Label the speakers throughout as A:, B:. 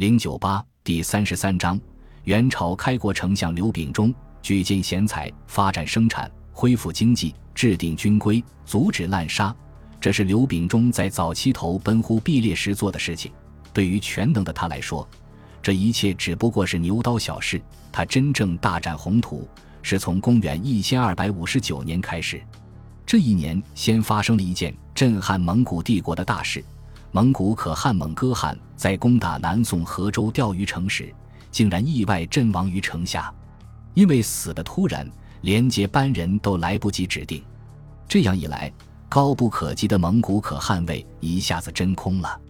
A: 零九八第三十三章，元朝开国丞相刘秉忠举荐贤才，发展生产，恢复经济，制定军规，阻止滥杀。这是刘秉忠在早期投奔忽必烈时做的事情。对于全能的他来说，这一切只不过是牛刀小事。他真正大展宏图，是从公元一千二百五十九年开始。这一年，先发生了一件震撼蒙古帝国的大事。蒙古可汗蒙哥汗在攻打南宋河州钓鱼城时，竟然意外阵亡于城下。因为死的突然，连接班人都来不及指定。这样一来，高不可及的蒙古可汗位一下子真空了。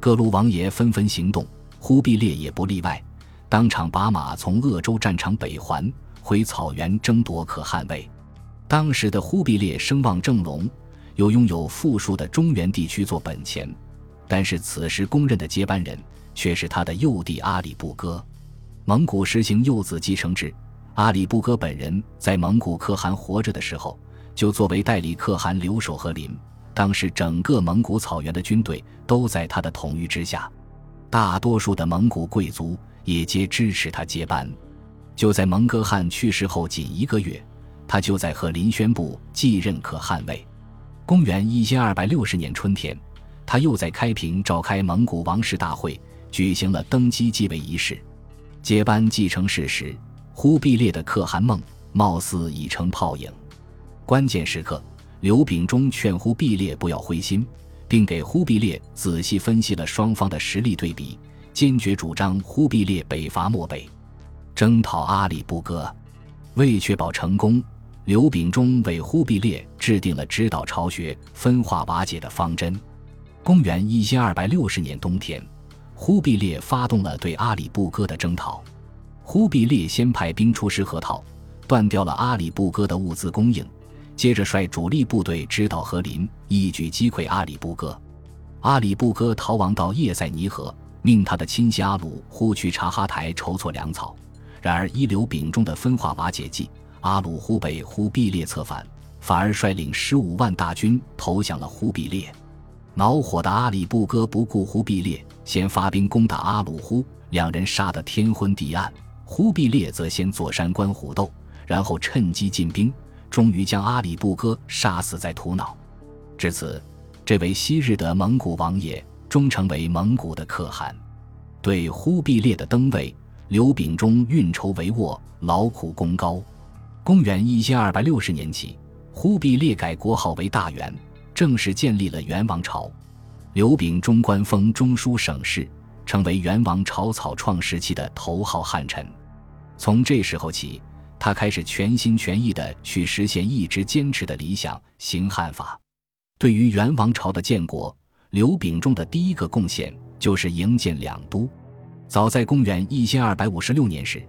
A: 各路王爷纷纷行动，忽必烈也不例外，当场把马从鄂州战场北还回草原争夺可汗位。当时的忽必烈声望正隆，又拥有富庶的中原地区做本钱。但是此时公认的接班人却是他的幼弟阿里不哥。蒙古实行幼子继承制，阿里不哥本人在蒙古可汗活着的时候，就作为代理可汗留守和林。当时整个蒙古草原的军队都在他的统御之下，大多数的蒙古贵族也皆支持他接班。就在蒙哥汗去世后仅一个月，他就在和林宣布继任可汗位。公元一千二百六十年春天。他又在开平召开蒙古王室大会，举行了登基继位仪式。接班继承事时，忽必烈的可汗梦貌似已成泡影。关键时刻，刘秉忠劝忽必烈不要灰心，并给忽必烈仔细分析了双方的实力对比，坚决主张忽必烈北伐漠北，征讨阿里不哥。为确保成功，刘秉忠为忽必烈制定了指导巢穴、分化瓦解的方针。公元一千二百六十年冬天，忽必烈发动了对阿里不哥的征讨。忽必烈先派兵出师河套，断掉了阿里不哥的物资供应，接着率主力部队直捣和林，一举击溃阿里不哥。阿里不哥逃亡到叶塞尼河，命他的亲信阿鲁忽去察哈台筹措粮草。然而一流秉忠的分化瓦解计，阿鲁忽被忽必烈策反，反而率领十五万大军投降了忽必烈。恼火的阿里不哥不顾忽必烈，先发兵攻打阿鲁忽，两人杀得天昏地暗。忽必烈则先坐山观虎斗，然后趁机进兵，终于将阿里不哥杀死在土脑。至此，这位昔日的蒙古王爷终成为蒙古的可汗。对忽必烈的登位，刘秉忠运筹帷幄，劳苦功高。公元一千二百六十年起，忽必烈改国号为大元。正式建立了元王朝，刘秉忠官封中书省事，成为元王朝草创时期的头号汉臣。从这时候起，他开始全心全意地去实现一直坚持的理想——行汉法。对于元王朝的建国，刘秉忠的第一个贡献就是营建两都。早在公元一千二百五十六年时，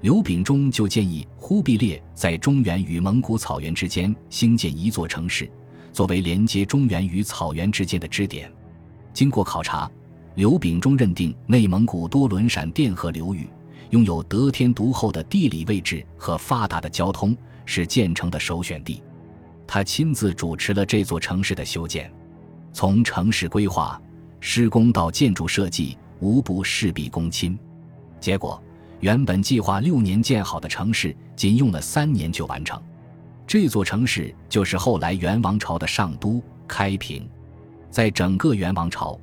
A: 刘秉忠就建议忽必烈在中原与蒙古草原之间兴建一座城市。作为连接中原与草原之间的支点，经过考察，刘秉忠认定内蒙古多伦陕澱河流域拥有得天独厚的地理位置和发达的交通，是建成的首选地。他亲自主持了这座城市的修建，从城市规划、施工到建筑设计，无不事必躬亲。结果，原本计划六年建好的城市，仅用了三年就完成。这座城市就是后来元王朝的上都开平，在整个元王朝，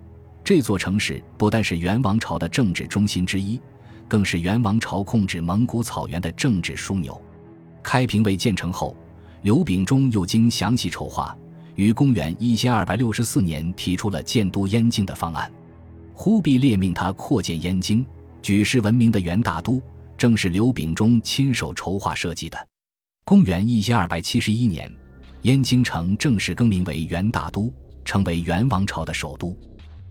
A: 这座城市不但是元王朝的政治中心之一，更是元王朝控制蒙古草原的政治枢纽。开平未建成后，刘秉忠又经详细筹划，于公元一千二百六十四年提出了建都燕京的方案。忽必烈命他扩建燕京，举世闻名的元大都，正是刘秉忠亲手筹划设计的。公元一千二百七十一年，燕京城正式更名为元大都，成为元王朝的首都。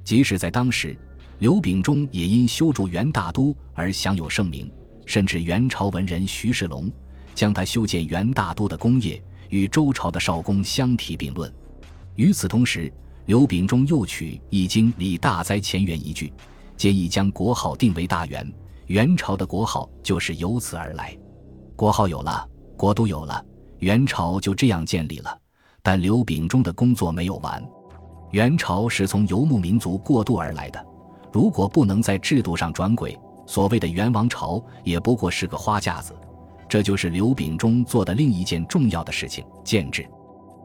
A: 即使在当时，刘秉忠也因修筑元大都而享有盛名，甚至元朝文人徐世龙将他修建元大都的功业与周朝的少公相提并论。与此同时，刘秉忠又取《易经》里大灾前元一句，建议将国号定为大元，元朝的国号就是由此而来。国号有了。国都有了，元朝就这样建立了。但刘秉忠的工作没有完。元朝是从游牧民族过渡而来的，如果不能在制度上转轨，所谓的元王朝也不过是个花架子。这就是刘秉忠做的另一件重要的事情——建制。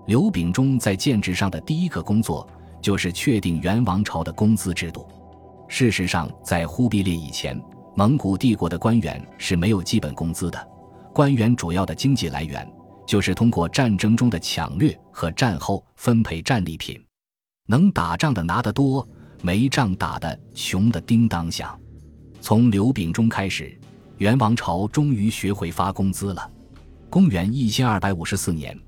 A: 刘秉忠在建制上的第一个工作，就是确定元王朝的工资制度。事实上，在忽必烈以前，蒙古帝国的官员是没有基本工资的。官员主要的经济来源，就是通过战争中的抢掠和战后分配战利品。能打仗的拿得多，没仗打的穷的叮当响。从刘秉忠开始，元王朝终于学会发工资了。公元一千二百五十四年，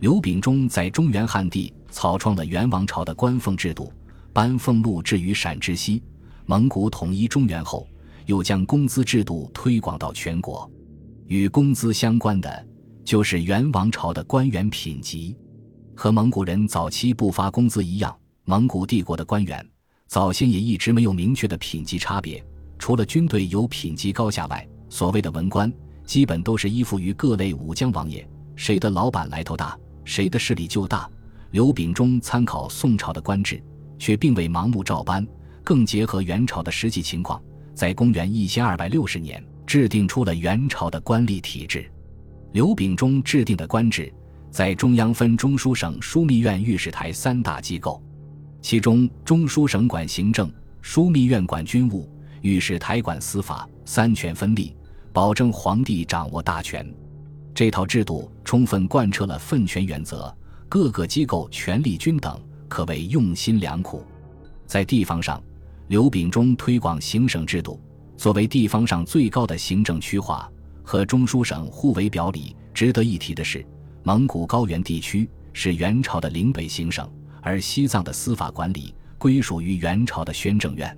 A: 刘秉忠在中原汉地草创了元王朝的官俸制度，颁俸禄置于陕之西。蒙古统一中原后，又将工资制度推广到全国。与工资相关的，就是元王朝的官员品级。和蒙古人早期不发工资一样，蒙古帝国的官员早先也一直没有明确的品级差别。除了军队有品级高下外，所谓的文官基本都是依附于各类武将王爷，谁的老板来头大，谁的势力就大。刘秉忠参考宋朝的官制，却并未盲目照搬。更结合元朝的实际情况，在公元一千二百六十年制定出了元朝的官吏体制。刘秉忠制定的官制，在中央分中书省、枢密院、御史台三大机构，其中中书省管行政，枢密院管军务，御史台管司法，三权分立，保证皇帝掌握大权。这套制度充分贯彻了分权原则，各个机构权力均等，可谓用心良苦。在地方上，刘秉忠推广行省制度，作为地方上最高的行政区划，和中书省互为表里。值得一提的是，蒙古高原地区是元朝的领北行省，而西藏的司法管理归属于元朝的宣政院。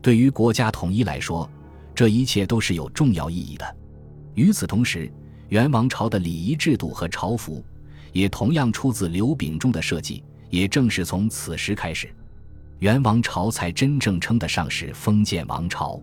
A: 对于国家统一来说，这一切都是有重要意义的。与此同时，元王朝的礼仪制度和朝服，也同样出自刘秉忠的设计。也正是从此时开始。元王朝才真正称得上是封建王朝。